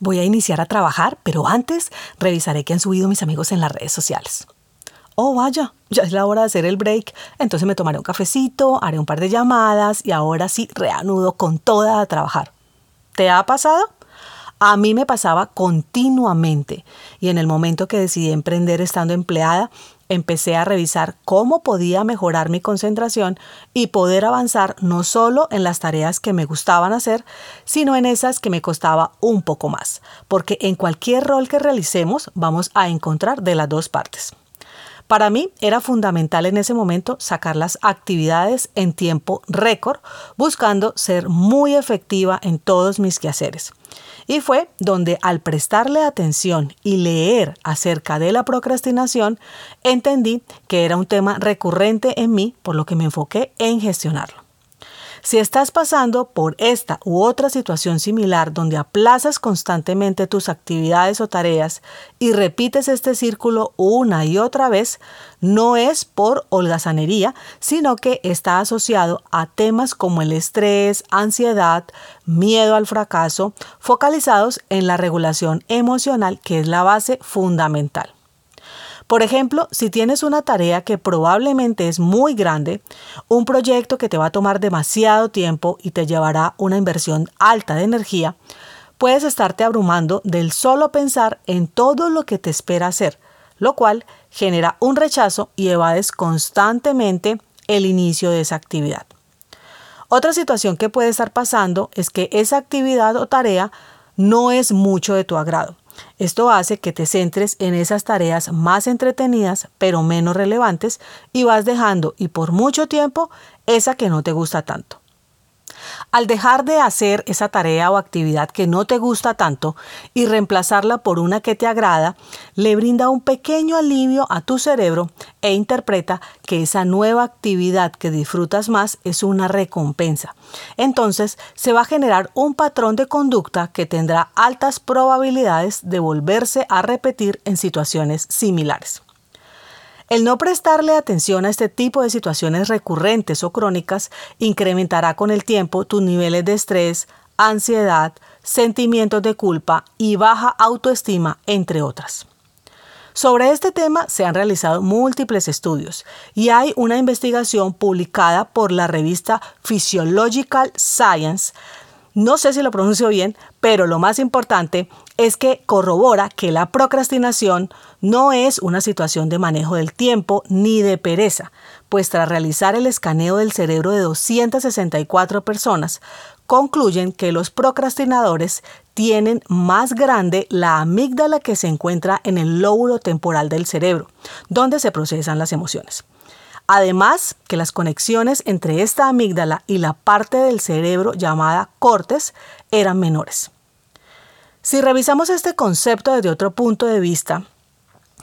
Voy a iniciar a trabajar, pero antes revisaré qué han subido mis amigos en las redes sociales. Oh, vaya, ya es la hora de hacer el break, entonces me tomaré un cafecito, haré un par de llamadas y ahora sí reanudo con toda a trabajar. ¿Te ha pasado? A mí me pasaba continuamente y en el momento que decidí emprender estando empleada, empecé a revisar cómo podía mejorar mi concentración y poder avanzar no solo en las tareas que me gustaban hacer, sino en esas que me costaba un poco más, porque en cualquier rol que realicemos vamos a encontrar de las dos partes. Para mí era fundamental en ese momento sacar las actividades en tiempo récord, buscando ser muy efectiva en todos mis quehaceres. Y fue donde al prestarle atención y leer acerca de la procrastinación, entendí que era un tema recurrente en mí, por lo que me enfoqué en gestionarlo. Si estás pasando por esta u otra situación similar donde aplazas constantemente tus actividades o tareas y repites este círculo una y otra vez, no es por holgazanería, sino que está asociado a temas como el estrés, ansiedad, miedo al fracaso, focalizados en la regulación emocional, que es la base fundamental. Por ejemplo, si tienes una tarea que probablemente es muy grande, un proyecto que te va a tomar demasiado tiempo y te llevará una inversión alta de energía, puedes estarte abrumando del solo pensar en todo lo que te espera hacer, lo cual genera un rechazo y evades constantemente el inicio de esa actividad. Otra situación que puede estar pasando es que esa actividad o tarea no es mucho de tu agrado. Esto hace que te centres en esas tareas más entretenidas pero menos relevantes y vas dejando y por mucho tiempo esa que no te gusta tanto. Al dejar de hacer esa tarea o actividad que no te gusta tanto y reemplazarla por una que te agrada, le brinda un pequeño alivio a tu cerebro e interpreta que esa nueva actividad que disfrutas más es una recompensa. Entonces se va a generar un patrón de conducta que tendrá altas probabilidades de volverse a repetir en situaciones similares. El no prestarle atención a este tipo de situaciones recurrentes o crónicas incrementará con el tiempo tus niveles de estrés, ansiedad, sentimientos de culpa y baja autoestima, entre otras. Sobre este tema se han realizado múltiples estudios y hay una investigación publicada por la revista Physiological Science no sé si lo pronuncio bien, pero lo más importante es que corrobora que la procrastinación no es una situación de manejo del tiempo ni de pereza, pues tras realizar el escaneo del cerebro de 264 personas, concluyen que los procrastinadores tienen más grande la amígdala que se encuentra en el lóbulo temporal del cerebro, donde se procesan las emociones. Además, que las conexiones entre esta amígdala y la parte del cerebro llamada cortes eran menores. Si revisamos este concepto desde otro punto de vista,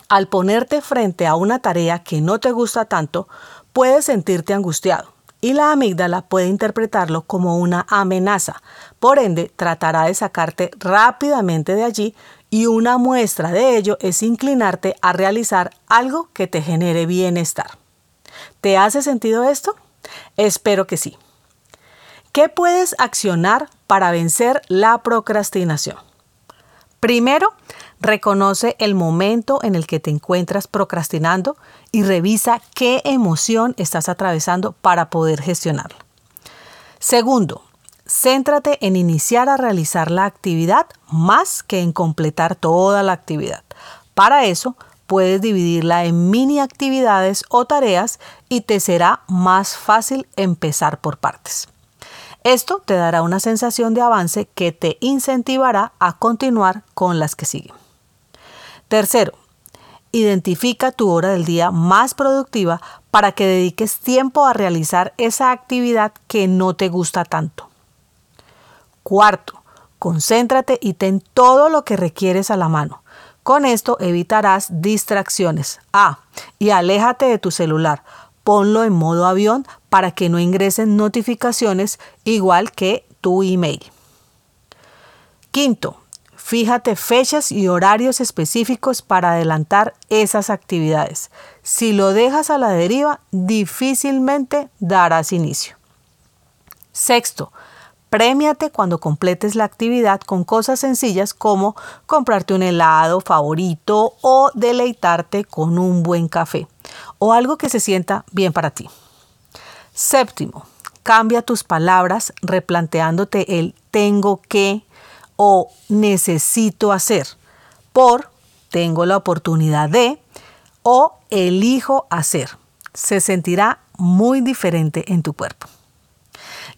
al ponerte frente a una tarea que no te gusta tanto, puedes sentirte angustiado y la amígdala puede interpretarlo como una amenaza. Por ende, tratará de sacarte rápidamente de allí y una muestra de ello es inclinarte a realizar algo que te genere bienestar. ¿Te hace sentido esto? Espero que sí. ¿Qué puedes accionar para vencer la procrastinación? Primero, reconoce el momento en el que te encuentras procrastinando y revisa qué emoción estás atravesando para poder gestionarla. Segundo, céntrate en iniciar a realizar la actividad más que en completar toda la actividad. Para eso, puedes dividirla en mini actividades o tareas y te será más fácil empezar por partes. Esto te dará una sensación de avance que te incentivará a continuar con las que siguen. Tercero, identifica tu hora del día más productiva para que dediques tiempo a realizar esa actividad que no te gusta tanto. Cuarto, Concéntrate y ten todo lo que requieres a la mano. Con esto evitarás distracciones. Ah, y aléjate de tu celular. Ponlo en modo avión para que no ingresen notificaciones igual que tu email. Quinto, fíjate fechas y horarios específicos para adelantar esas actividades. Si lo dejas a la deriva, difícilmente darás inicio. Sexto, Premiate cuando completes la actividad con cosas sencillas como comprarte un helado favorito o deleitarte con un buen café o algo que se sienta bien para ti. Séptimo, cambia tus palabras replanteándote el tengo que o necesito hacer por tengo la oportunidad de o elijo hacer. Se sentirá muy diferente en tu cuerpo.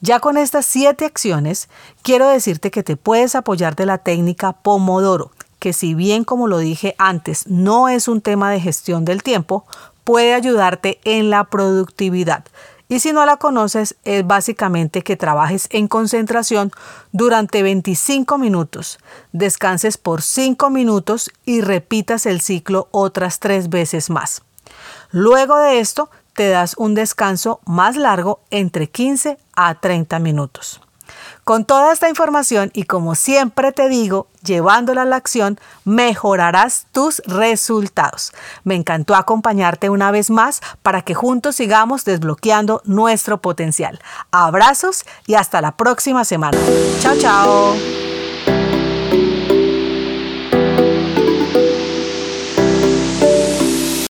Ya con estas siete acciones, quiero decirte que te puedes apoyar de la técnica Pomodoro, que si bien como lo dije antes no es un tema de gestión del tiempo, puede ayudarte en la productividad. Y si no la conoces, es básicamente que trabajes en concentración durante 25 minutos, descanses por 5 minutos y repitas el ciclo otras 3 veces más. Luego de esto, te das un descanso más largo entre 15 a 30 minutos. Con toda esta información y como siempre te digo, llevándola a la acción, mejorarás tus resultados. Me encantó acompañarte una vez más para que juntos sigamos desbloqueando nuestro potencial. Abrazos y hasta la próxima semana. Chao, chao.